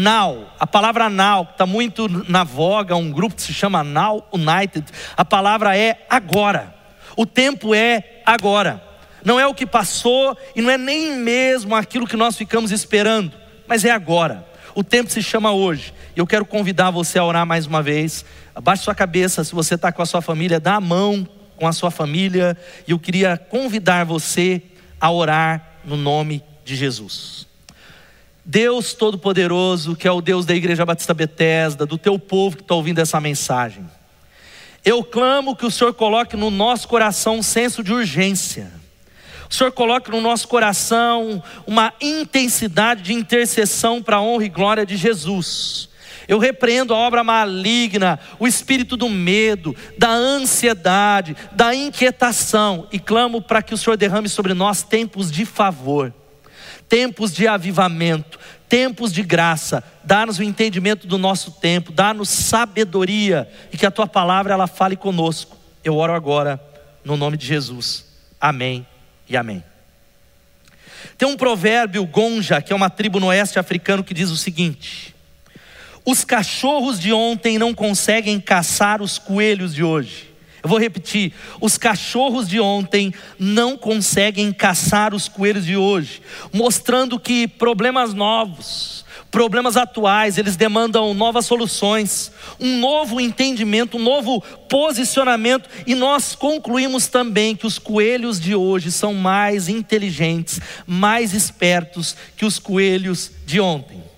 now, a palavra now, está muito na voga, um grupo que se chama Now United, a palavra é agora, o tempo é agora, não é o que passou e não é nem mesmo aquilo que nós ficamos esperando, mas é agora, o tempo se chama hoje, e eu quero convidar você a orar mais uma vez, abaixe sua cabeça, se você está com a sua família, dá a mão com a sua família, e eu queria convidar você a orar no nome de Jesus. Deus Todo-Poderoso, que é o Deus da Igreja Batista Betesda, do teu povo que está ouvindo essa mensagem. Eu clamo que o Senhor coloque no nosso coração um senso de urgência. O Senhor coloque no nosso coração uma intensidade de intercessão para a honra e glória de Jesus. Eu repreendo a obra maligna, o espírito do medo, da ansiedade, da inquietação e clamo para que o Senhor derrame sobre nós tempos de favor tempos de avivamento, tempos de graça, dá-nos o entendimento do nosso tempo, dá-nos sabedoria e que a tua palavra ela fale conosco. Eu oro agora no nome de Jesus. Amém e amém. Tem um provérbio Gonja, que é uma tribo no oeste africano, que diz o seguinte: Os cachorros de ontem não conseguem caçar os coelhos de hoje. Eu vou repetir: os cachorros de ontem não conseguem caçar os coelhos de hoje, mostrando que problemas novos, problemas atuais, eles demandam novas soluções, um novo entendimento, um novo posicionamento, e nós concluímos também que os coelhos de hoje são mais inteligentes, mais espertos que os coelhos de ontem.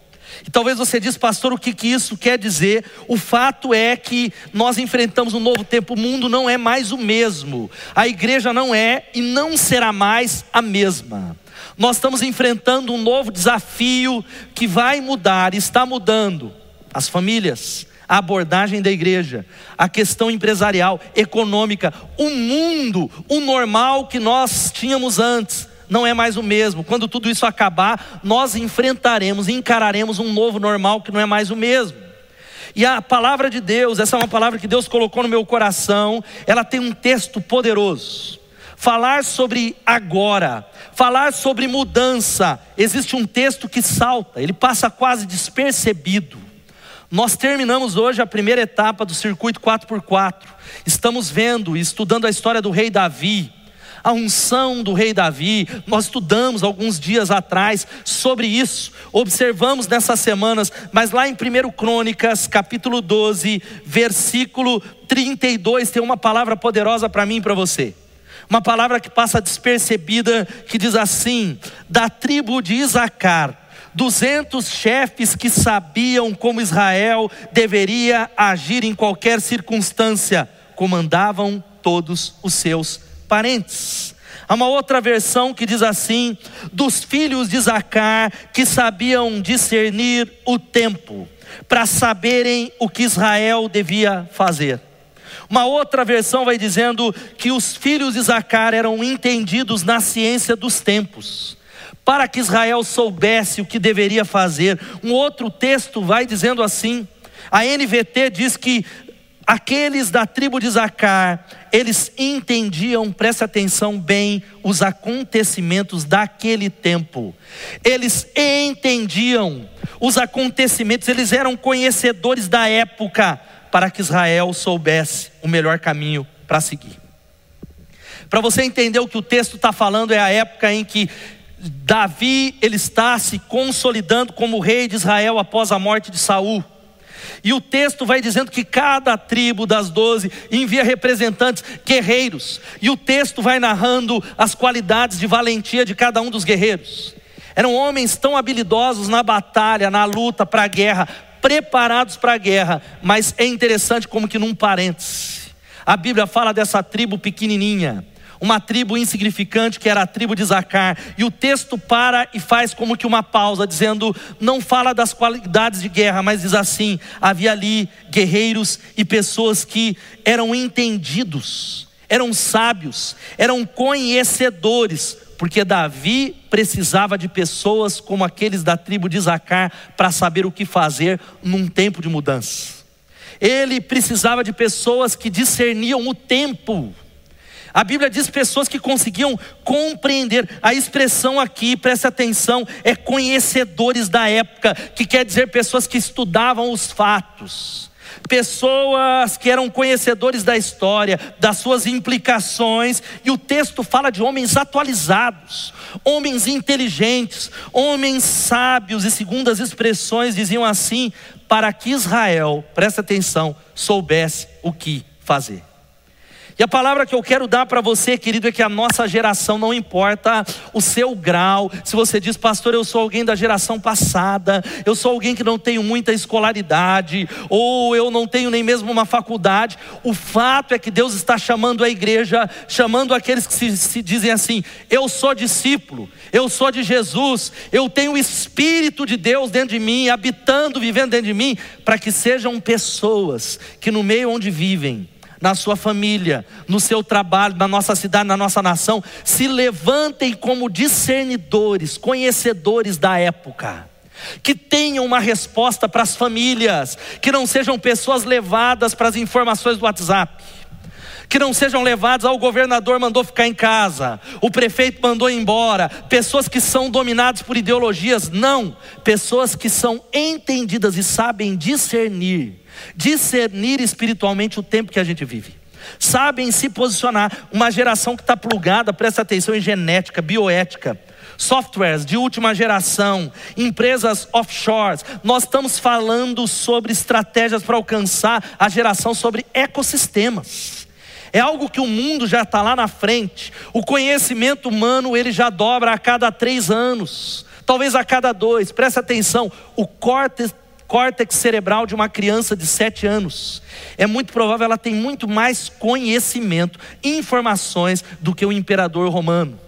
E talvez você diz, pastor, o que, que isso quer dizer? O fato é que nós enfrentamos um novo tempo, o mundo não é mais o mesmo, a igreja não é e não será mais a mesma. Nós estamos enfrentando um novo desafio que vai mudar, está mudando. As famílias, a abordagem da igreja, a questão empresarial, econômica, o mundo, o normal que nós tínhamos antes, não é mais o mesmo. Quando tudo isso acabar, nós enfrentaremos, encararemos um novo normal que não é mais o mesmo. E a palavra de Deus, essa é uma palavra que Deus colocou no meu coração, ela tem um texto poderoso. Falar sobre agora, falar sobre mudança, existe um texto que salta, ele passa quase despercebido. Nós terminamos hoje a primeira etapa do circuito 4x4. Estamos vendo e estudando a história do rei Davi a unção do rei Davi. Nós estudamos alguns dias atrás sobre isso, observamos nessas semanas, mas lá em 1 Crônicas, capítulo 12, versículo 32, tem uma palavra poderosa para mim e para você. Uma palavra que passa despercebida, que diz assim: da tribo de Isacar, duzentos chefes que sabiam como Israel deveria agir em qualquer circunstância, comandavam todos os seus parentes. Há uma outra versão que diz assim: dos filhos de Zacar que sabiam discernir o tempo, para saberem o que Israel devia fazer. Uma outra versão vai dizendo que os filhos de Zacar eram entendidos na ciência dos tempos, para que Israel soubesse o que deveria fazer. Um outro texto vai dizendo assim: a NVT diz que aqueles da tribo de Zacar, eles entendiam, preste atenção bem, os acontecimentos daquele tempo. Eles entendiam os acontecimentos, eles eram conhecedores da época, para que Israel soubesse o melhor caminho para seguir. Para você entender o que o texto está falando, é a época em que Davi ele está se consolidando como rei de Israel após a morte de Saul. E o texto vai dizendo que cada tribo das doze envia representantes guerreiros. E o texto vai narrando as qualidades de valentia de cada um dos guerreiros. Eram homens tão habilidosos na batalha, na luta, para a guerra, preparados para a guerra. Mas é interessante como que num parêntese. A Bíblia fala dessa tribo pequenininha uma tribo insignificante que era a tribo de Zacar. E o texto para e faz como que uma pausa, dizendo: não fala das qualidades de guerra, mas diz assim: havia ali guerreiros e pessoas que eram entendidos, eram sábios, eram conhecedores, porque Davi precisava de pessoas como aqueles da tribo de Zacar para saber o que fazer num tempo de mudança. Ele precisava de pessoas que discerniam o tempo A Bíblia diz pessoas que conseguiam compreender. A expressão aqui, preste atenção, é conhecedores da época, que quer dizer pessoas que estudavam os fatos. Pessoas que eram conhecedores da história, das suas implicações, e o texto fala de homens atualizados, homens inteligentes, homens sábios, e segundo as expressões diziam assim: para que Israel, presta atenção, soubesse o que fazer. E a palavra que eu quero dar para você, querido, é que a nossa geração, não importa o seu grau, se você diz, pastor, eu sou alguém da geração passada, eu sou alguém que não tenho muita escolaridade, ou eu não tenho nem mesmo uma faculdade, o fato é que Deus está chamando a igreja, chamando aqueles que se, se dizem assim: eu sou discípulo, eu sou de Jesus, eu tenho o Espírito de Deus dentro de mim, habitando, vivendo dentro de mim, para que sejam pessoas que no meio onde vivem, na sua família, no seu trabalho, na nossa cidade, na nossa nação, se levantem como discernidores, conhecedores da época. Que tenham uma resposta para as famílias, que não sejam pessoas levadas para as informações do WhatsApp que não sejam levados ao governador mandou ficar em casa, o prefeito mandou embora, pessoas que são dominadas por ideologias, não, pessoas que são entendidas e sabem discernir discernir espiritualmente o tempo que a gente vive. Sabem se posicionar. Uma geração que está plugada, presta atenção em genética, bioética, softwares de última geração, empresas offshores. Nós estamos falando sobre estratégias para alcançar a geração sobre ecossistemas. É algo que o mundo já está lá na frente. O conhecimento humano ele já dobra a cada três anos, talvez a cada dois. Presta atenção, o córtex córtex cerebral de uma criança de 7 anos. É muito provável ela tem muito mais conhecimento, informações do que o imperador romano.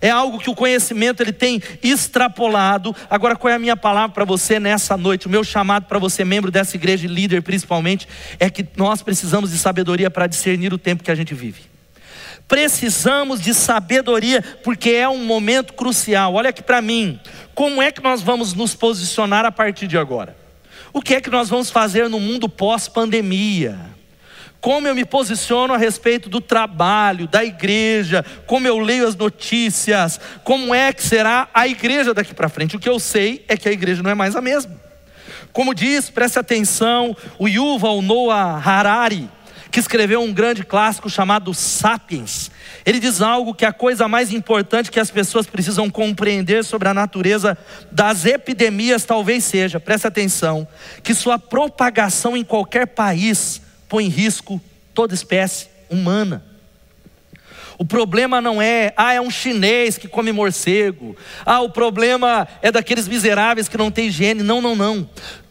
É algo que o conhecimento ele tem extrapolado. Agora, qual é a minha palavra para você nessa noite? O meu chamado para você, membro dessa igreja, líder principalmente, é que nós precisamos de sabedoria para discernir o tempo que a gente vive. Precisamos de sabedoria, porque é um momento crucial. Olha aqui para mim, como é que nós vamos nos posicionar a partir de agora? O que é que nós vamos fazer no mundo pós-pandemia? Como eu me posiciono a respeito do trabalho, da igreja, como eu leio as notícias, como é que será a igreja daqui para frente? O que eu sei é que a igreja não é mais a mesma. Como diz, preste atenção, o Yuval Noah Harari, que escreveu um grande clássico chamado Sapiens. Ele diz algo que é a coisa mais importante que as pessoas precisam compreender sobre a natureza das epidemias talvez seja, preste atenção, que sua propagação em qualquer país põe em risco toda espécie humana. O problema não é, ah, é um chinês que come morcego. Ah, o problema é daqueles miseráveis que não têm higiene. Não, não, não.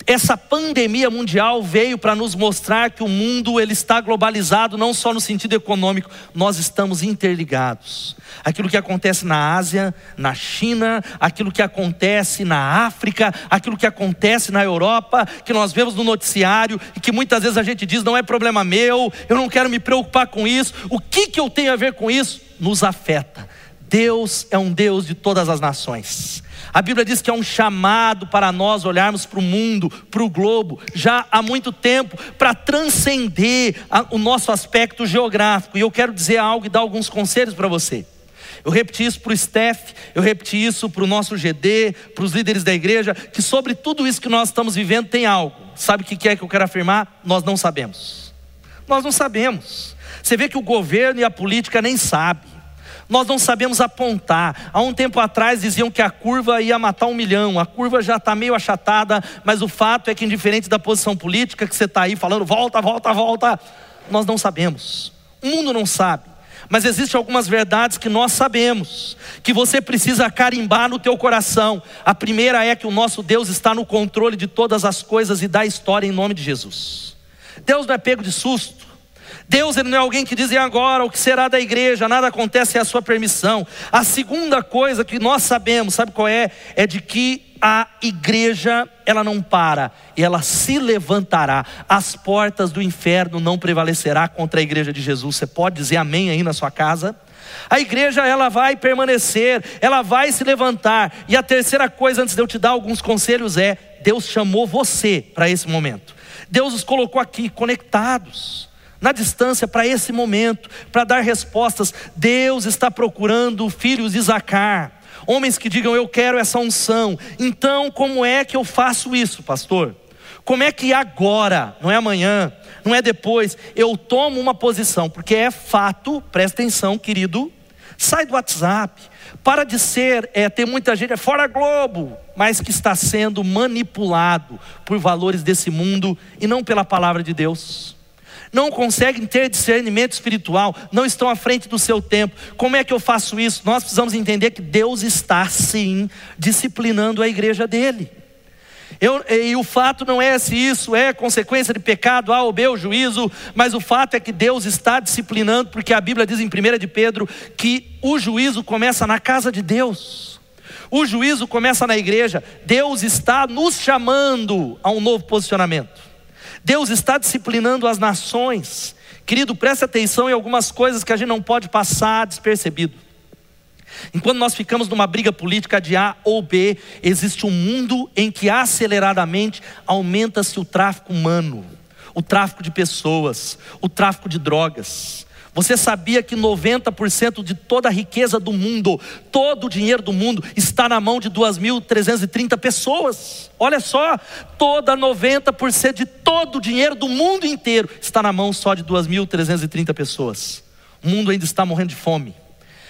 Essa pandemia mundial veio para nos mostrar que o mundo ele está globalizado não só no sentido econômico, nós estamos interligados. Aquilo que acontece na Ásia, na China, aquilo que acontece na África, aquilo que acontece na Europa, que nós vemos no noticiário e que muitas vezes a gente diz não é problema meu, eu não quero me preocupar com isso. O que que eu tenho a ver com isso? Nos afeta. Deus é um Deus de todas as nações. A Bíblia diz que é um chamado para nós olharmos para o mundo, para o globo, já há muito tempo, para transcender o nosso aspecto geográfico. E eu quero dizer algo e dar alguns conselhos para você. Eu repeti isso para o Steph, eu repeti isso para o nosso GD, para os líderes da igreja, que sobre tudo isso que nós estamos vivendo tem algo. Sabe o que é que eu quero afirmar? Nós não sabemos. Nós não sabemos. Você vê que o governo e a política nem sabem nós não sabemos apontar. Há um tempo atrás diziam que a curva ia matar um milhão, a curva já está meio achatada, mas o fato é que, indiferente da posição política que você está aí falando, volta, volta, volta, nós não sabemos. O mundo não sabe. Mas existem algumas verdades que nós sabemos, que você precisa carimbar no teu coração. A primeira é que o nosso Deus está no controle de todas as coisas e da história em nome de Jesus. Deus não é pego de susto. Deus ele não é alguém que diz e agora o que será da igreja, nada acontece sem a sua permissão. A segunda coisa que nós sabemos, sabe qual é? É de que a igreja ela não para, ela se levantará. As portas do inferno não prevalecerá contra a igreja de Jesus. Você pode dizer amém aí na sua casa? A igreja ela vai permanecer, ela vai se levantar. E a terceira coisa antes de eu te dar alguns conselhos é: Deus chamou você para esse momento. Deus os colocou aqui conectados. Na distância para esse momento, para dar respostas. Deus está procurando filhos de Zacar, homens que digam: Eu quero essa unção. Então, como é que eu faço isso, pastor? Como é que agora, não é amanhã, não é depois, eu tomo uma posição? Porque é fato, presta atenção, querido, sai do WhatsApp, para de ser, é, ter muita gente, é fora Globo, mas que está sendo manipulado por valores desse mundo e não pela palavra de Deus. Não conseguem ter discernimento espiritual, não estão à frente do seu tempo. Como é que eu faço isso? Nós precisamos entender que Deus está sim disciplinando a igreja dele. Eu, e o fato não é se isso é consequência de pecado, A ou B, o juízo, mas o fato é que Deus está disciplinando, porque a Bíblia diz em 1 de Pedro que o juízo começa na casa de Deus. O juízo começa na igreja. Deus está nos chamando a um novo posicionamento. Deus está disciplinando as nações. Querido, preste atenção em algumas coisas que a gente não pode passar despercebido. Enquanto nós ficamos numa briga política de A ou B, existe um mundo em que aceleradamente aumenta-se o tráfico humano, o tráfico de pessoas, o tráfico de drogas. Você sabia que 90% de toda a riqueza do mundo, todo o dinheiro do mundo, está na mão de 2.330 pessoas? Olha só, toda 90% de todo o dinheiro do mundo inteiro está na mão só de 2.330 pessoas. O mundo ainda está morrendo de fome.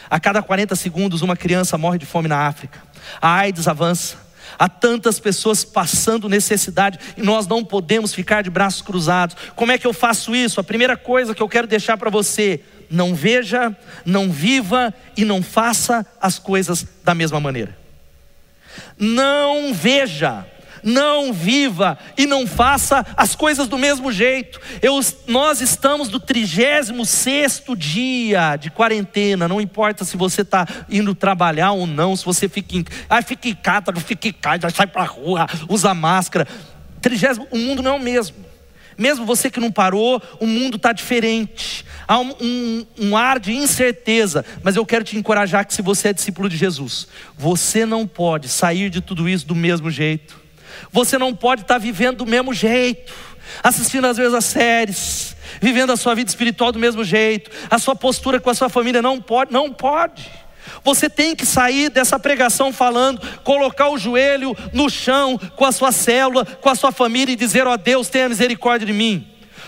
A cada 40 segundos, uma criança morre de fome na África. A AIDS avança. Há tantas pessoas passando necessidade e nós não podemos ficar de braços cruzados. Como é que eu faço isso? A primeira coisa que eu quero deixar para você: não veja, não viva e não faça as coisas da mesma maneira. Não veja, não viva e não faça as coisas do mesmo jeito. Eu, nós estamos no 36 dia de quarentena, não importa se você está indo trabalhar ou não, se você fica em, ah, fica em casa, fica em casa, sai para rua, usa máscara. 30, o mundo não é o mesmo. Mesmo você que não parou, o mundo está diferente. Há um, um, um, ar de incerteza. Mas eu quero te encorajar que se você é discípulo de Jesus, você não pode sair de tudo isso do mesmo jeito. Você não pode estar vivendo do mesmo jeito, assistindo às vezes as séries, vivendo a sua vida espiritual do mesmo jeito, a sua postura com a sua família não pode, não pode. Você tem que sair dessa pregação falando, colocar o joelho no chão com a sua célula, com a sua família e dizer: Ó oh, Deus, tenha misericórdia de mim.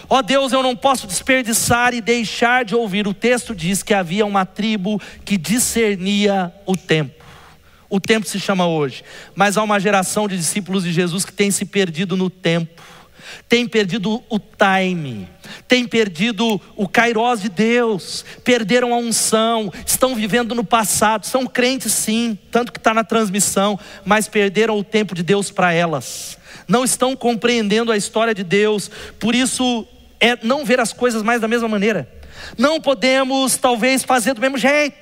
Ó oh, Deus, eu não posso desperdiçar e deixar de ouvir. O texto diz que havia uma tribo que discernia o tempo o tempo se chama hoje, mas há uma geração de discípulos de Jesus que tem se perdido no tempo, tem perdido o time, tem perdido o kairós de Deus, perderam a unção, estão vivendo no passado, são crentes sim, tanto que está na transmissão, mas perderam o tempo de Deus para elas, não estão compreendendo a história de Deus, por isso é não ver as coisas mais da mesma maneira, não podemos talvez fazer do mesmo jeito,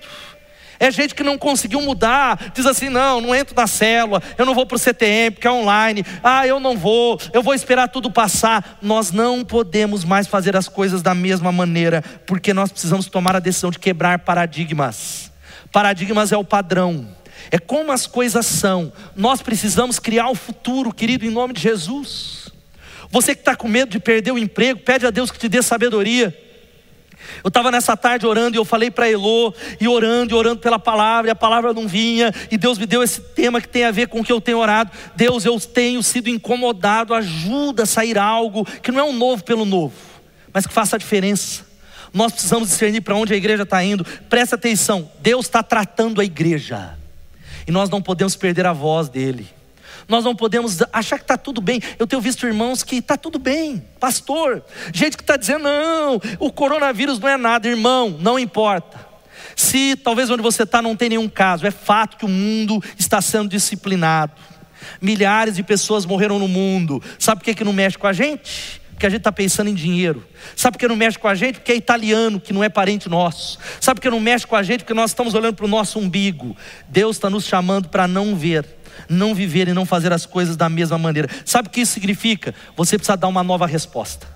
é gente que não conseguiu mudar, diz assim: não, não entro na célula, eu não vou para o CTM porque é online, ah, eu não vou, eu vou esperar tudo passar. Nós não podemos mais fazer as coisas da mesma maneira, porque nós precisamos tomar a decisão de quebrar paradigmas. Paradigmas é o padrão, é como as coisas são. Nós precisamos criar o futuro, querido, em nome de Jesus. Você que está com medo de perder o emprego, pede a Deus que te dê sabedoria. Eu estava nessa tarde orando e eu falei para Elô, e orando e orando pela palavra, e a palavra não vinha, e Deus me deu esse tema que tem a ver com o que eu tenho orado. Deus, eu tenho sido incomodado, ajuda a sair algo que não é um novo pelo novo, mas que faça a diferença. Nós precisamos discernir para onde a igreja está indo. Presta atenção, Deus está tratando a igreja, e nós não podemos perder a voz dEle. Nós não podemos achar que está tudo bem. Eu tenho visto irmãos que está tudo bem, pastor. Gente que está dizendo, não, o coronavírus não é nada, irmão, não importa. Se talvez onde você está não tem nenhum caso, é fato que o mundo está sendo disciplinado. Milhares de pessoas morreram no mundo. Sabe por que, que não mexe com a gente? Porque a gente está pensando em dinheiro. Sabe por que não mexe com a gente? Porque é italiano, que não é parente nosso. Sabe por que não mexe com a gente? Porque nós estamos olhando para o nosso umbigo. Deus está nos chamando para não ver não viver e não fazer as coisas da mesma maneira. Sabe o que isso significa? Você precisa dar uma nova resposta.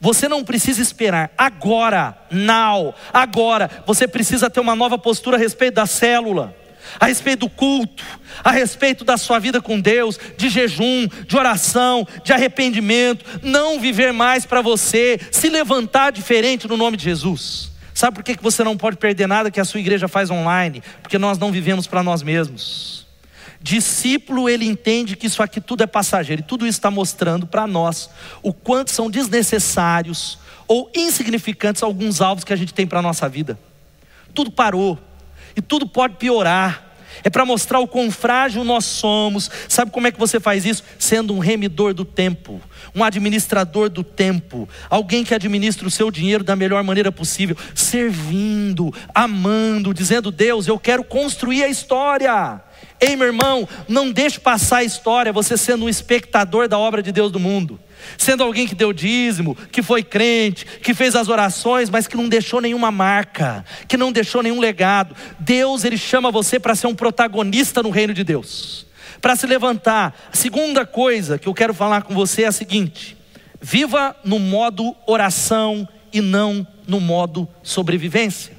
Você não precisa esperar agora, now, agora. Você precisa ter uma nova postura a respeito da célula. a respeito do culto, a respeito da sua vida com Deus, de jejum, de oração, de arrependimento, não viver mais para você, se levantar diferente no nome de Jesus. Sabe por que você não pode perder nada que a sua igreja faz online? Porque nós não vivemos para nós mesmos. Discípulo, ele entende que isso aqui tudo é passageiro, e tudo isso está mostrando para nós o quanto são desnecessários ou insignificantes alguns alvos que a gente tem para a nossa vida. Tudo parou, e tudo pode piorar. É para mostrar o quão frágil nós somos. Sabe como é que você faz isso? Sendo um remidor do tempo, um administrador do tempo, alguém que administra o seu dinheiro da melhor maneira possível, servindo, amando, dizendo: Deus, eu quero construir a história. Ei, meu irmão, não deixe passar a história você sendo um espectador da obra de Deus do mundo. Sendo alguém que deu dízimo, que foi crente, que fez as orações, mas que não deixou nenhuma marca, que não deixou nenhum legado. Deus, Ele chama você para ser um protagonista no reino de Deus, para se levantar. A segunda coisa que eu quero falar com você é a seguinte: viva no modo oração e não no modo sobrevivência.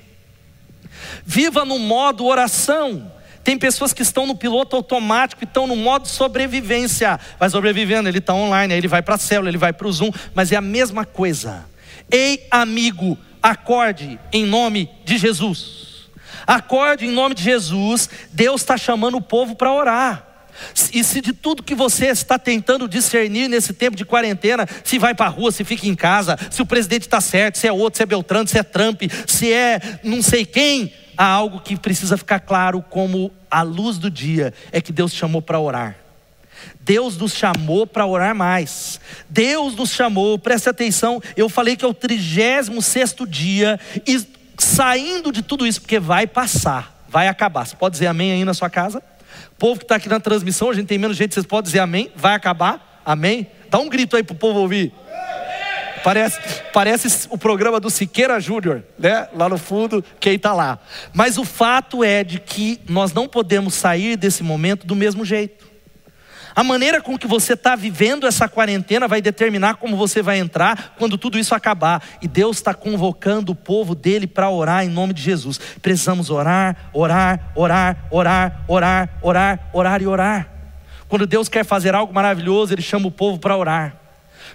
Viva no modo oração. Tem pessoas que estão no piloto automático e estão no modo sobrevivência. Vai sobrevivendo, ele está online, aí ele vai para a célula, ele vai para o Zoom, mas é a mesma coisa. Ei, amigo, acorde em nome de Jesus. Acorde em nome de Jesus. Deus está chamando o povo para orar. E se de tudo que você está tentando discernir nesse tempo de quarentena, se vai para a rua, se fica em casa, se o presidente está certo, se é outro, se é Beltrano, se é Trump, se é não sei quem, há algo que precisa ficar claro como a luz do dia: é que Deus chamou para orar. Deus nos chamou para orar mais. Deus nos chamou, preste atenção, eu falei que é o 36 dia, e saindo de tudo isso, porque vai passar, vai acabar. Você pode dizer amém aí na sua casa? O povo que está aqui na transmissão, a gente tem menos gente, vocês podem dizer amém? Vai acabar? Amém? Dá um grito aí para o povo ouvir. Parece, parece o programa do Siqueira Júnior, né? Lá no fundo, quem está lá. Mas o fato é de que nós não podemos sair desse momento do mesmo jeito. A maneira com que você está vivendo essa quarentena vai determinar como você vai entrar quando tudo isso acabar. E Deus está convocando o povo dele para orar em nome de Jesus. Precisamos orar, orar, orar, orar, orar, orar, orar e orar. Quando Deus quer fazer algo maravilhoso, Ele chama o povo para orar.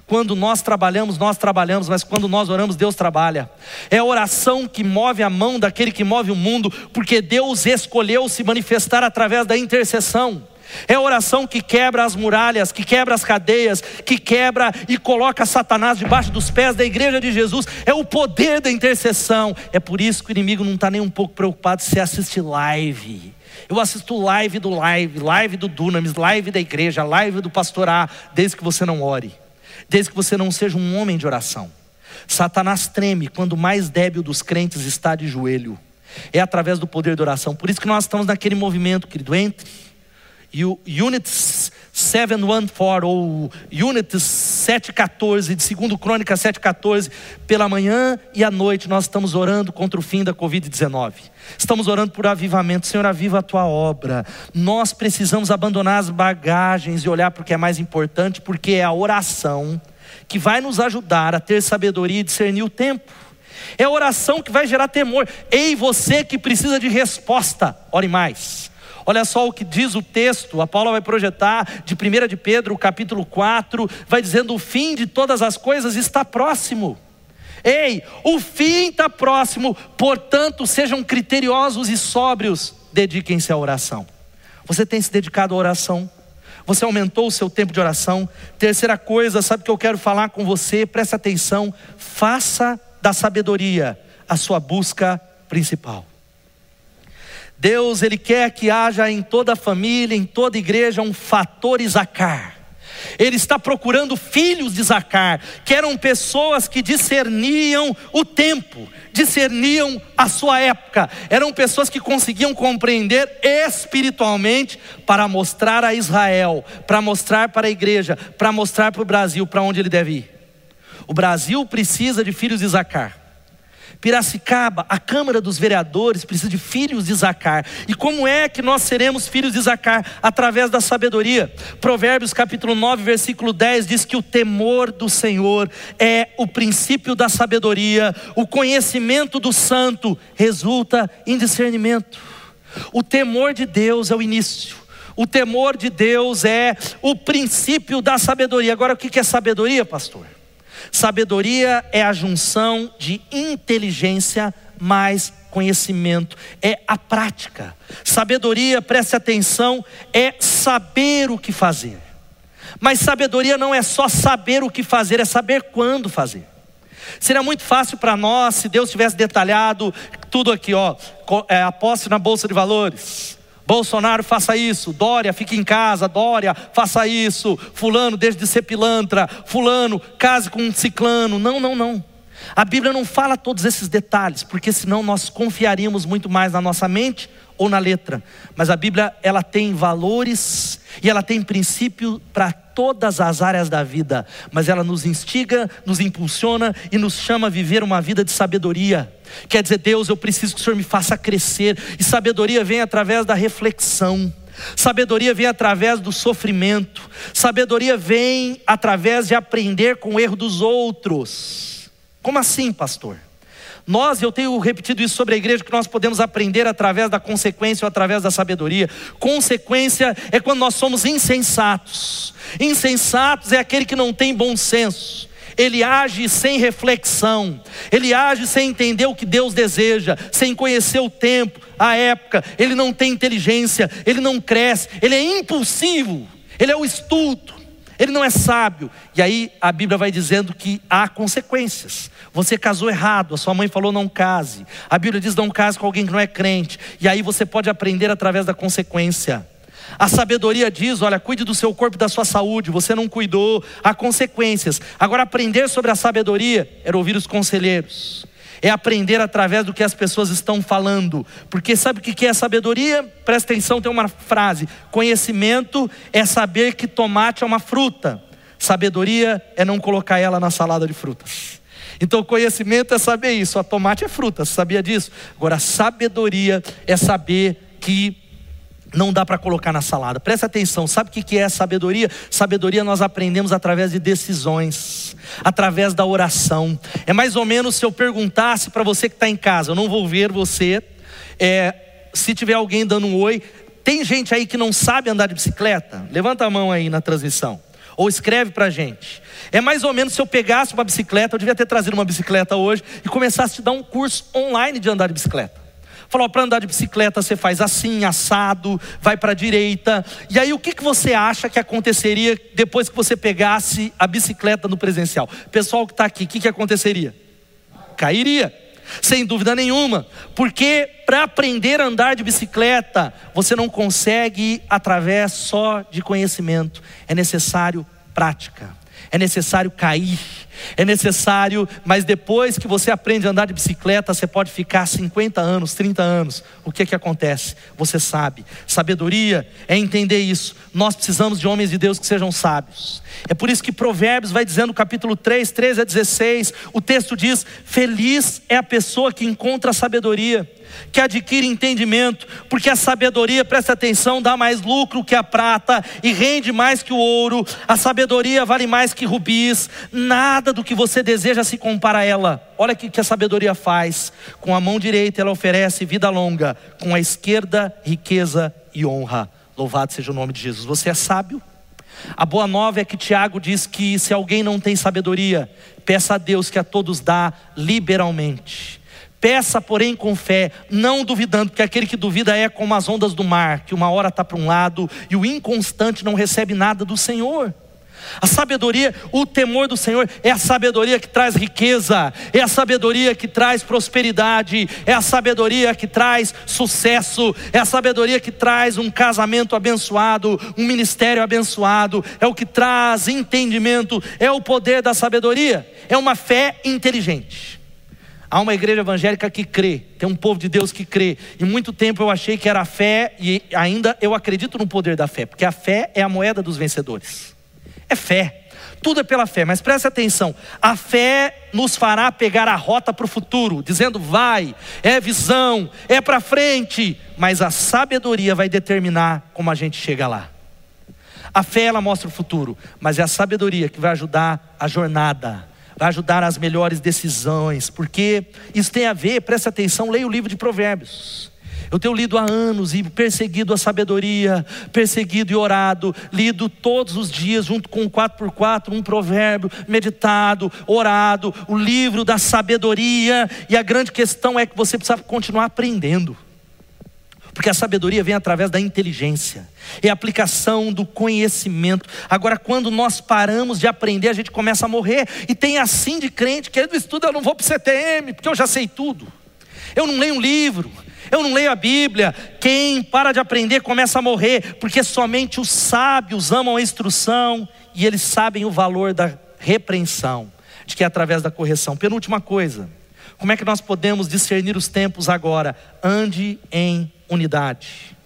Quando nós trabalhamos, nós trabalhamos, mas quando nós oramos, Deus trabalha. É a oração que move a mão daquele que move o mundo, porque Deus escolheu se manifestar através da intercessão. É a oração que quebra as muralhas, que quebra as cadeias, que quebra e coloca Satanás debaixo dos pés da igreja de Jesus. É o poder da intercessão. É por isso que o inimigo não está nem um pouco preocupado se assiste live. Eu assisto live do live, live do Dunamis, live da igreja, live do pastor A, desde que você não ore desde que você não seja um homem de oração. Satanás treme quando o mais débil dos crentes está de joelho. É através do poder da oração. Por isso que nós estamos naquele movimento, querido, entre o Units 714 ou Units 714 de 2 Crônica 714, pela manhã e à noite nós estamos orando contra o fim da Covid-19. Estamos orando por avivamento. Senhor, aviva a tua obra. Nós precisamos abandonar as bagagens e olhar para o que é mais importante, porque é a oração que vai nos ajudar a ter sabedoria e discernir o tempo. É a oração que vai gerar temor. Ei, você que precisa de resposta, ore mais. Olha só o que diz o texto, a Paula vai projetar de 1 de Pedro, capítulo 4, vai dizendo: o fim de todas as coisas está próximo. Ei, o fim está próximo, portanto, sejam criteriosos e sóbrios, dediquem-se à oração. Você tem se dedicado à oração? Você aumentou o seu tempo de oração? Terceira coisa, sabe que eu quero falar com você? Presta atenção, faça da sabedoria a sua busca principal. Deus, Ele quer que haja em toda a família, em toda a igreja, um fator Isacar ele está procurando filhos de Zacar, que eram pessoas que discerniam o tempo, discerniam a sua época, eram pessoas que conseguiam compreender espiritualmente para mostrar a Israel, para mostrar para a igreja, para mostrar para o Brasil para onde ele deve ir. O Brasil precisa de filhos de Zacar. Piracicaba, a Câmara dos Vereadores precisa de filhos de Zacar. E como é que nós seremos filhos de Zacar? Através da sabedoria. Provérbios capítulo 9, versículo 10 diz que o temor do Senhor é o princípio da sabedoria, o conhecimento do santo resulta em discernimento. O temor de Deus é o início. O temor de Deus é o princípio da sabedoria. Agora, o que é sabedoria, pastor? Sabedoria é a junção de inteligência mais conhecimento, é a prática. Sabedoria, preste atenção, é saber o que fazer. Mas sabedoria não é só saber o que fazer, é saber quando fazer. Seria muito fácil para nós se Deus tivesse detalhado tudo aqui, ó, é, aposte na bolsa de valores. Bolsonaro faça isso, Dória fique em casa, Dória faça isso, fulano deixe de ser pilantra, fulano case com um ciclano. Não, não, não. A Bíblia não fala todos esses detalhes, porque senão nós confiaríamos muito mais na nossa mente ou na letra. Mas a Bíblia, ela tem valores e ela tem princípio para todas as áreas da vida, mas ela nos instiga, nos impulsiona e nos chama a viver uma vida de sabedoria. Quer dizer, Deus, eu preciso que o Senhor me faça crescer, e sabedoria vem através da reflexão. Sabedoria vem através do sofrimento, sabedoria vem através de aprender com o erro dos outros. Como assim, pastor? Nós, eu tenho repetido isso sobre a igreja, que nós podemos aprender através da consequência ou através da sabedoria. Consequência é quando nós somos insensatos. Insensatos é aquele que não tem bom senso. Ele age sem reflexão, ele age sem entender o que Deus deseja, sem conhecer o tempo, a época, ele não tem inteligência, ele não cresce, ele é impulsivo, ele é o estulto, ele não é sábio. E aí a Bíblia vai dizendo que há consequências. Você casou errado, a sua mãe falou não case. A Bíblia diz não case com alguém que não é crente. E aí você pode aprender através da consequência. A sabedoria diz: olha, cuide do seu corpo e da sua saúde, você não cuidou, há consequências. Agora, aprender sobre a sabedoria era ouvir os conselheiros, é aprender através do que as pessoas estão falando, porque sabe o que é sabedoria? Presta atenção, tem uma frase: conhecimento é saber que tomate é uma fruta, sabedoria é não colocar ela na salada de frutas. Então, conhecimento é saber isso, a tomate é fruta, você sabia disso? Agora, sabedoria é saber que não dá para colocar na salada. Presta atenção, sabe o que é sabedoria? Sabedoria nós aprendemos através de decisões, através da oração. É mais ou menos se eu perguntasse para você que está em casa, eu não vou ver você, é, se tiver alguém dando um oi, tem gente aí que não sabe andar de bicicleta? Levanta a mão aí na transmissão, ou escreve para gente. É mais ou menos se eu pegasse uma bicicleta, eu devia ter trazido uma bicicleta hoje, e começasse a te dar um curso online de andar de bicicleta. Falou, para andar de bicicleta você faz assim, assado, vai para a direita. E aí o que, que você acha que aconteceria depois que você pegasse a bicicleta no presencial? Pessoal que está aqui, o que, que aconteceria? Cairia, sem dúvida nenhuma. Porque para aprender a andar de bicicleta, você não consegue através só de conhecimento, é necessário prática, é necessário cair é necessário, mas depois que você aprende a andar de bicicleta, você pode ficar 50 anos, 30 anos. O que é que acontece? Você sabe. Sabedoria é entender isso. Nós precisamos de homens de Deus que sejam sábios. É por isso que Provérbios vai dizendo capítulo 3, 13 a 16, o texto diz: Feliz é a pessoa que encontra sabedoria que adquire entendimento, porque a sabedoria, presta atenção, dá mais lucro que a prata e rende mais que o ouro. A sabedoria vale mais que rubis. Nada do que você deseja se compara a ela. Olha o que a sabedoria faz. Com a mão direita ela oferece vida longa, com a esquerda riqueza e honra. Louvado seja o nome de Jesus. Você é sábio? A boa nova é que Tiago diz que se alguém não tem sabedoria, peça a Deus que a todos dá liberalmente. Peça, porém, com fé, não duvidando, porque aquele que duvida é como as ondas do mar, que uma hora está para um lado e o inconstante não recebe nada do Senhor. A sabedoria, o temor do Senhor é a sabedoria que traz riqueza, é a sabedoria que traz prosperidade, é a sabedoria que traz sucesso, é a sabedoria que traz um casamento abençoado, um ministério abençoado, é o que traz entendimento, é o poder da sabedoria, é uma fé inteligente. Há uma igreja evangélica que crê, tem um povo de Deus que crê. E muito tempo eu achei que era a fé, e ainda eu acredito no poder da fé, porque a fé é a moeda dos vencedores. É fé. Tudo é pela fé, mas preste atenção: a fé nos fará pegar a rota para o futuro, dizendo vai, é visão, é para frente, mas a sabedoria vai determinar como a gente chega lá. A fé ela mostra o futuro, mas é a sabedoria que vai ajudar a jornada vai ajudar as melhores decisões, porque isso tem a ver, presta atenção, leia o livro de Provérbios. Eu tenho lido há anos e perseguido a sabedoria, perseguido e orado, lido todos os dias, junto com o 4x4, um provérbio, meditado, orado, o livro da sabedoria, e a grande questão é que você precisa continuar aprendendo. Porque a sabedoria vem através da inteligência, é a aplicação do conhecimento. Agora, quando nós paramos de aprender, a gente começa a morrer. E tem assim de crente, que do estudo eu não vou para o CTM, porque eu já sei tudo. Eu não leio um livro, eu não leio a Bíblia. Quem para de aprender começa a morrer, porque somente os sábios amam a instrução e eles sabem o valor da repreensão, de que é através da correção. Penúltima coisa, como é que nós podemos discernir os tempos agora? Ande em unidade.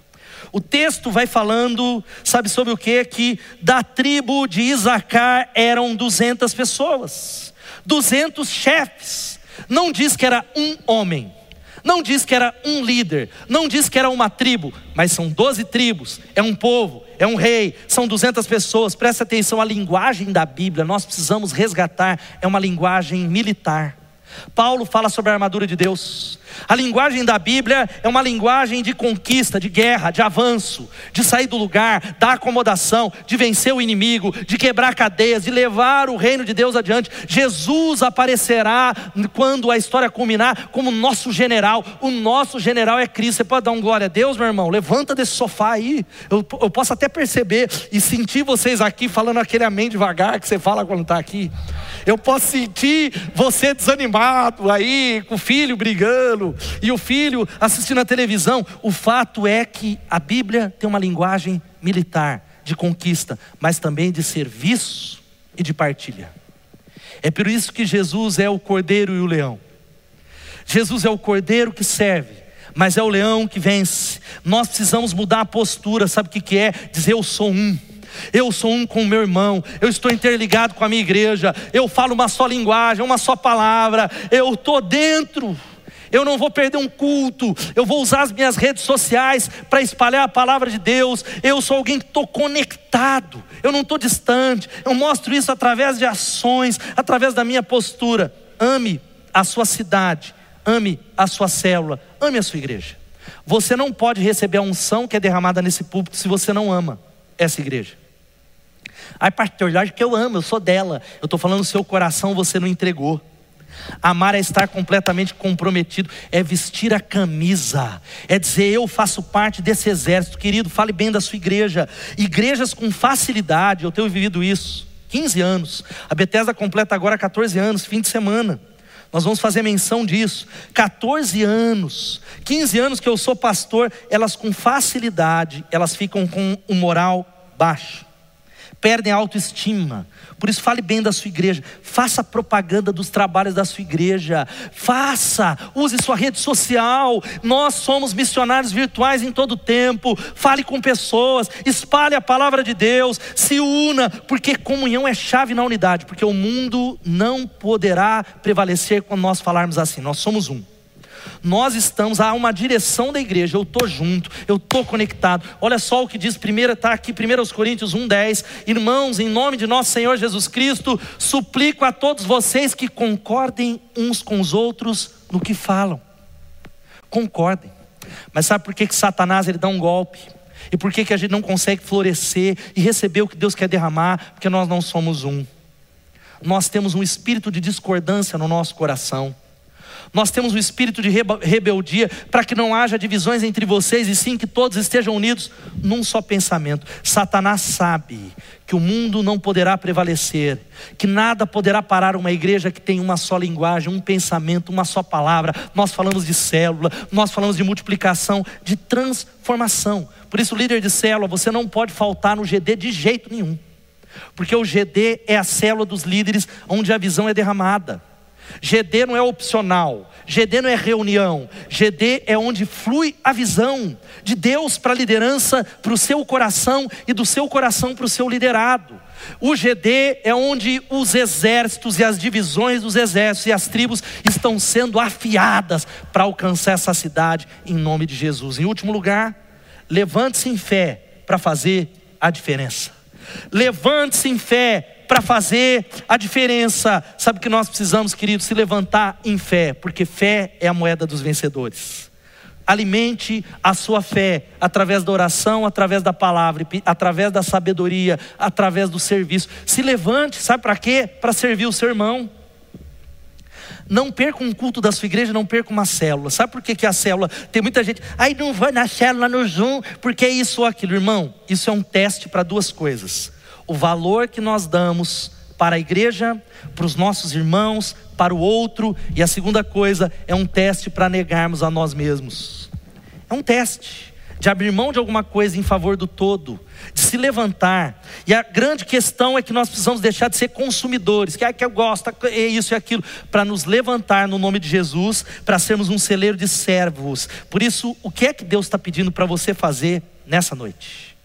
O texto vai falando, sabe sobre o que? Que da tribo de Isacar eram 200 pessoas, 200 chefes. Não diz que era um homem, não diz que era um líder, não diz que era uma tribo, mas são 12 tribos, é um povo, é um rei, são 200 pessoas. Presta atenção, a linguagem da Bíblia, nós precisamos resgatar, é uma linguagem militar. Paulo fala sobre a armadura de Deus. A linguagem da Bíblia é uma linguagem de conquista, de guerra, de avanço, de sair do lugar, da acomodação, de vencer o inimigo, de quebrar cadeias, de levar o reino de Deus adiante. Jesus aparecerá quando a história culminar como nosso general. O nosso general é Cristo. Você pode dar um glória a Deus, meu irmão? Levanta desse sofá aí. Eu, eu posso até perceber e sentir vocês aqui falando aquele amém devagar que você fala quando está aqui. Eu posso sentir você desanimado aí, com o filho brigando, e o filho assistindo a televisão. O fato é que a Bíblia tem uma linguagem militar, de conquista, mas também de serviço e de partilha. É por isso que Jesus é o cordeiro e o leão. Jesus é o cordeiro que serve, mas é o leão que vence. Nós precisamos mudar a postura, sabe o que, que é? Dizer eu sou um. Eu sou um com o meu irmão, eu estou interligado com a minha igreja, eu falo uma só linguagem, uma só palavra, eu estou dentro. Eu não vou perder um culto, eu vou usar as minhas redes sociais para espalhar a palavra de Deus. Eu sou alguém que estou conectado, eu não estou distante. Eu mostro isso através de ações, através da minha postura. Ame a sua cidade, ame a sua célula, ame a sua igreja. Você não pode receber a unção que é derramada nesse púlpito se você não ama essa igreja. Ai, pastor, lógico que eu amo, eu sou dela. Eu estou falando, seu coração você não entregou. Amar é estar completamente comprometido, é vestir a camisa, é dizer eu faço parte desse exército. Querido, fale bem da sua igreja. Igrejas com facilidade, eu tenho vivido isso. 15 anos. A Bethesda completa agora 14 anos, fim de semana. Nós vamos fazer menção disso. 14 anos, 15 anos que eu sou pastor, elas com facilidade, elas ficam com o moral baixo perdem a autoestima. Por isso, fale bem da sua igreja, faça propaganda dos trabalhos da sua igreja, faça, use sua rede social. Nós somos missionários virtuais em todo tempo. Fale com pessoas, espalhe a palavra de Deus, se una, porque comunhão é chave na unidade, porque o mundo não poderá prevalecer quando nós falarmos assim. Nós somos um. Nós estamos a uma direção da igreja. Eu estou junto, eu estou conectado. Olha só o que diz primeiro, está aqui, 1 Coríntios 1,10. Irmãos, em nome de nosso Senhor Jesus Cristo, suplico a todos vocês que concordem uns com os outros no que falam. Concordem. Mas sabe por que, que Satanás ele dá um golpe? E por que, que a gente não consegue florescer e receber o que Deus quer derramar? Porque nós não somos um. Nós temos um espírito de discordância no nosso coração. Nós temos um espírito de rebeldia para que não haja divisões entre vocês e sim que todos estejam unidos num só pensamento. Satanás sabe que o mundo não poderá prevalecer, que nada poderá parar uma igreja que tem uma só linguagem, um pensamento, uma só palavra. Nós falamos de célula, nós falamos de multiplicação, de transformação. Por isso, líder de célula, você não pode faltar no GD de jeito nenhum. Porque o GD é a célula dos líderes onde a visão é derramada. GD não é opcional, GD não é reunião, GD é onde flui a visão de Deus para a liderança, para o seu coração e do seu coração para o seu liderado. O GD é onde os exércitos e as divisões dos exércitos e as tribos estão sendo afiadas para alcançar essa cidade em nome de Jesus. Em último lugar, levante-se em fé para fazer a diferença. Levante-se em fé para fazer a diferença. Sabe que nós precisamos, queridos, se levantar em fé, porque fé é a moeda dos vencedores. alimente a sua fé através da oração, através da palavra, através da sabedoria, através do serviço. Se levante, sabe para quê? Para servir o seu irmão. Não perca um culto da sua igreja, não perca uma célula. Sabe por que, que a célula? Tem muita gente, ai, não vai na célula no Zoom, porque é isso ou aquilo. Irmão, isso é um teste para duas coisas: o valor que nós damos para a igreja, para os nossos irmãos, para o outro, e a segunda coisa é um teste para negarmos a nós mesmos. É um teste de abrir mão de alguma coisa em favor do todo, de se levantar. E a grande questão é que nós precisamos deixar de ser consumidores, que é que eu gosto, é isso e aquilo, para nos levantar no nome de Jesus, para sermos um celeiro de servos. Por isso, o que é que Deus está pedindo para você fazer nessa noite?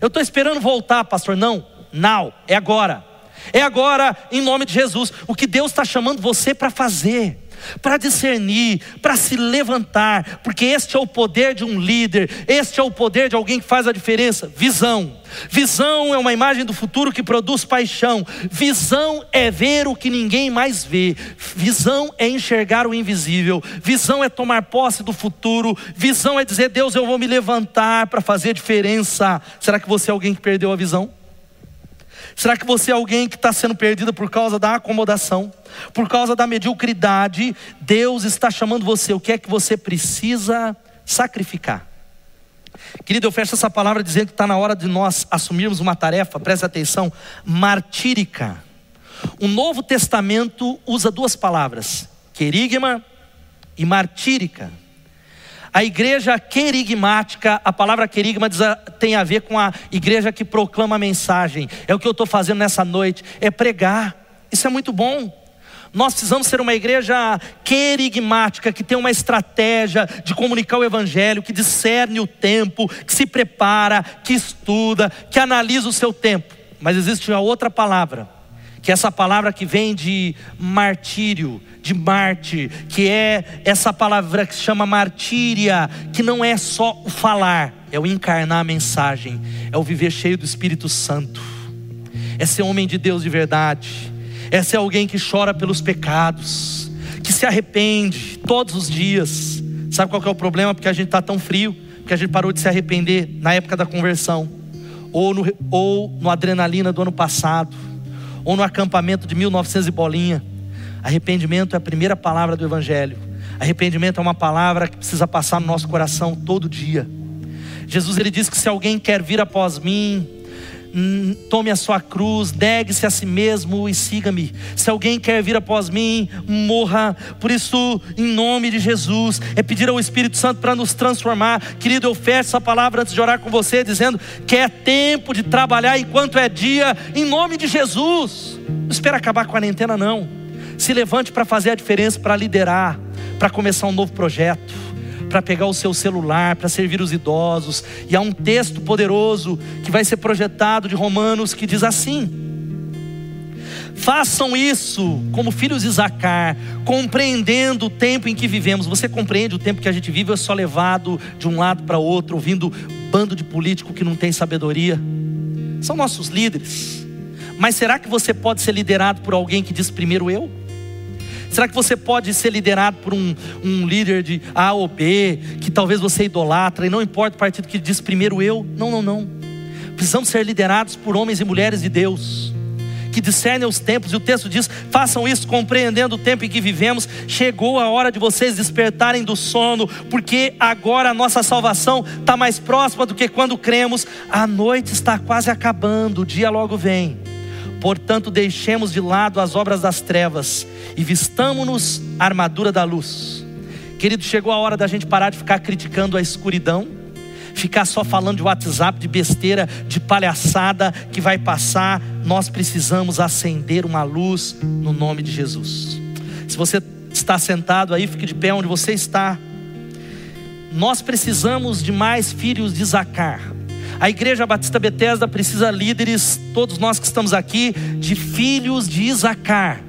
Eu estou esperando voltar, pastor. Não, não, é agora. É agora, em nome de Jesus, o que Deus está chamando você para fazer para discernir, para se levantar, porque este é o poder de um líder, este é o poder de alguém que faz a diferença. Visão. Visão é uma imagem do futuro que produz paixão. Visão é ver o que ninguém mais vê. Visão é enxergar o invisível. Visão é tomar posse do futuro. Visão é dizer: Deus, eu vou me levantar para fazer diferença. Será que você é alguém que perdeu a visão? Será que você é alguém que está sendo perdido por causa da acomodação, por causa da mediocridade? Deus está chamando você. O que é que você precisa sacrificar? Querido, eu fecho essa palavra dizendo que está na hora de nós assumirmos uma tarefa, preste atenção, martírica. O Novo Testamento usa duas palavras, querigma e martírica. A igreja querigmática, a palavra querigma tem a ver com a igreja que proclama a mensagem. É o que eu estou fazendo nessa noite, é pregar. Isso é muito bom. Nós precisamos ser uma igreja querigmática, que tem uma estratégia de comunicar o Evangelho, que discerne o tempo, que se prepara, que estuda, que analisa o seu tempo. Mas existe uma outra palavra, que essa palavra que vem de martírio, de mártir, que é essa palavra que se chama martíria, que não é só o falar, é o encarnar a mensagem, é o viver cheio do Espírito Santo, é ser homem de Deus de verdade, é ser alguém que chora pelos pecados, que se arrepende todos os dias. Sabe qual é o problema? Porque a gente está tão frio, porque a gente parou de se arrepender na época da conversão, ou no, ou no adrenalina do ano passado, ou no acampamento de 1900 e bolinha. Arrependimento é a primeira palavra do Evangelho. Arrependimento é uma palavra que precisa passar no nosso coração todo dia. Jesus ele diz que se alguém quer vir após mim, tome a sua cruz, negue-se a si mesmo e siga-me. Se alguém quer vir após mim, morra. Por isso, em nome de Jesus, é pedir ao Espírito Santo para nos transformar. Querido, eu fecho essa palavra antes de orar com você, dizendo que é tempo de trabalhar enquanto é dia, em nome de Jesus. Não espera acabar a quarentena, não. Se levante para fazer a diferença, para liderar, para começar um novo projeto, para pegar o seu celular, para servir os idosos. E há um texto poderoso que vai ser projetado de Romanos que diz assim: Façam isso como filhos de Zacar, compreendendo o tempo em que vivemos. Você compreende o tempo que a gente vive? É só levado de um lado para outro, ouvindo bando de político que não tem sabedoria. São nossos líderes. Mas será que você pode ser liderado por alguém que diz primeiro eu? Será que você pode ser liderado por um, um líder de A ou B, que talvez você idolatra, e não importa o partido que diz primeiro eu? Não, não, não. Precisamos ser liderados por homens e mulheres de Deus, que discernem os tempos, e o texto diz: façam isso compreendendo o tempo em que vivemos. Chegou a hora de vocês despertarem do sono, porque agora a nossa salvação está mais próxima do que quando cremos. A noite está quase acabando, o dia logo vem. Portanto, deixemos de lado as obras das trevas e vistamos-nos a armadura da luz. Querido, chegou a hora da gente parar de ficar criticando a escuridão, ficar só falando de WhatsApp, de besteira, de palhaçada que vai passar. Nós precisamos acender uma luz no nome de Jesus. Se você está sentado aí, fique de pé onde você está. Nós precisamos de mais filhos de Zacar a Igreja Batista Betesda precisa líderes, todos nós que estamos aqui, de filhos de Isacar.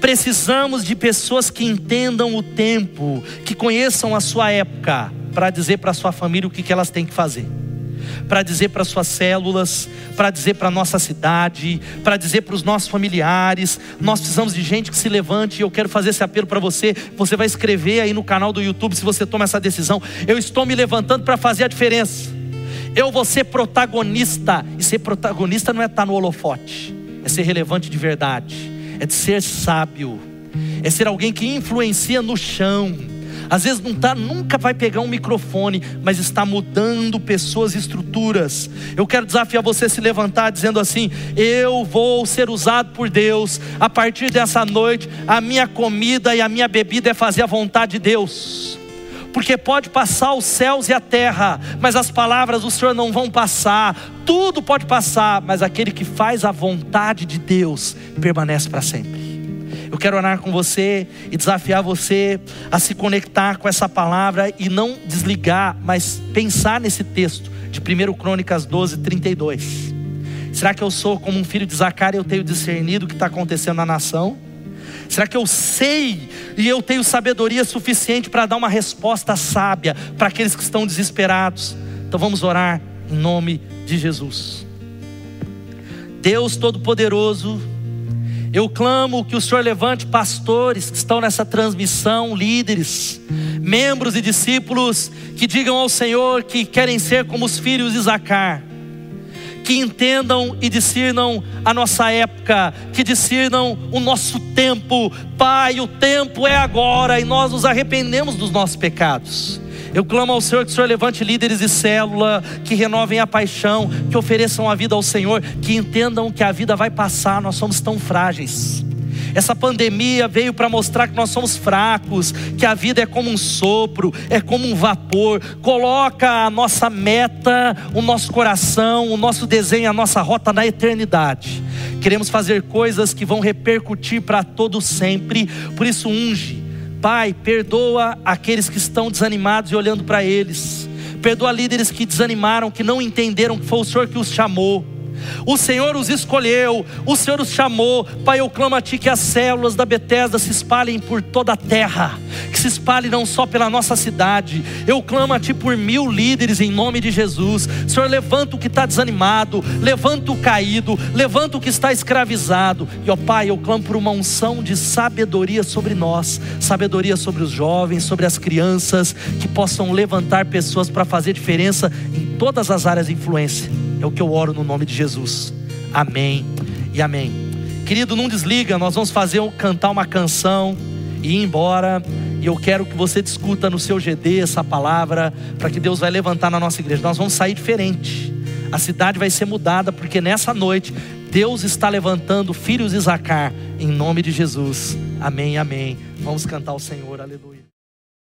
Precisamos de pessoas que entendam o tempo, que conheçam a sua época, para dizer para a sua família o que, que elas têm que fazer. para dizer para suas células, para dizer para a nossa cidade, para dizer para os nossos familiares. Nós precisamos de gente que se levante. Eu quero fazer esse apelo para você. Você vai escrever aí no canal do YouTube se você toma essa decisão. Eu estou me levantando para fazer a diferença. Eu vou ser protagonista. E ser protagonista não é estar no holofote, é ser relevante de verdade, é de ser sábio, é ser alguém que influencia no chão às vezes não tá, nunca vai pegar um microfone, mas está mudando pessoas e estruturas. Eu quero desafiar você a se levantar dizendo assim: eu vou ser usado por Deus. A partir dessa noite, a minha comida e a minha bebida é fazer a vontade de Deus porque pode passar os céus e a terra, mas as palavras do Senhor não vão passar, tudo pode passar, mas aquele que faz a vontade de Deus permanece para sempre. Eu quero orar com você e desafiar você a se conectar com essa palavra e não desligar, mas pensar nesse texto de 1 Crônicas 12, 32. Será que eu sou como um filho de Zacarias e eu tenho discernido o que está acontecendo na nação? Será que eu sei e eu tenho sabedoria suficiente para dar uma resposta sábia para aqueles que estão desesperados? Então vamos orar em nome de Jesus. Deus Todo-Poderoso, eu clamo que o Senhor levante pastores que estão nessa transmissão, líderes, membros e discípulos que digam ao Senhor que querem ser como os filhos de Zacar, que entendam e discernam a nossa época, que discernam o nosso tempo. Pai, o tempo é agora e nós nos arrependemos dos nossos pecados. Eu clamo ao Senhor que o Senhor levante líderes de célula, que renovem a paixão, que ofereçam a vida ao Senhor, que entendam que a vida vai passar, nós somos tão frágeis. Essa pandemia veio para mostrar que nós somos fracos, que a vida é como um sopro, é como um vapor. Coloca a nossa meta, o nosso coração, o nosso desenho, a nossa rota na eternidade. Queremos fazer coisas que vão repercutir para todo sempre. Por isso unge Pai, perdoa aqueles que estão desanimados e olhando para eles. Perdoa líderes que desanimaram, que não entenderam que foi o Senhor que os chamou. O Senhor os escolheu, o Senhor os chamou. Pai, eu clamo a Ti que as células da Bethesda se espalhem por toda a terra, que se espalhem não só pela nossa cidade. Eu clamo a Ti por mil líderes em nome de Jesus. Senhor, levanta o que está desanimado, levanta o caído, levanta o que está escravizado. E ó Pai, eu clamo por uma unção de sabedoria sobre nós, sabedoria sobre os jovens, sobre as crianças, que possam levantar pessoas para fazer diferença em todas as áreas de influência é o que eu oro no nome de Jesus. Amém e amém. Querido, não desliga, nós vamos fazer cantar uma canção e ir embora. E eu quero que você discuta no seu GD essa palavra, para que Deus vai levantar na nossa igreja. Nós vamos sair diferente. A cidade vai ser mudada, porque nessa noite Deus está levantando filhos de Zacar, em nome de Jesus. Amém, amém. Vamos cantar ao Senhor, aleluia.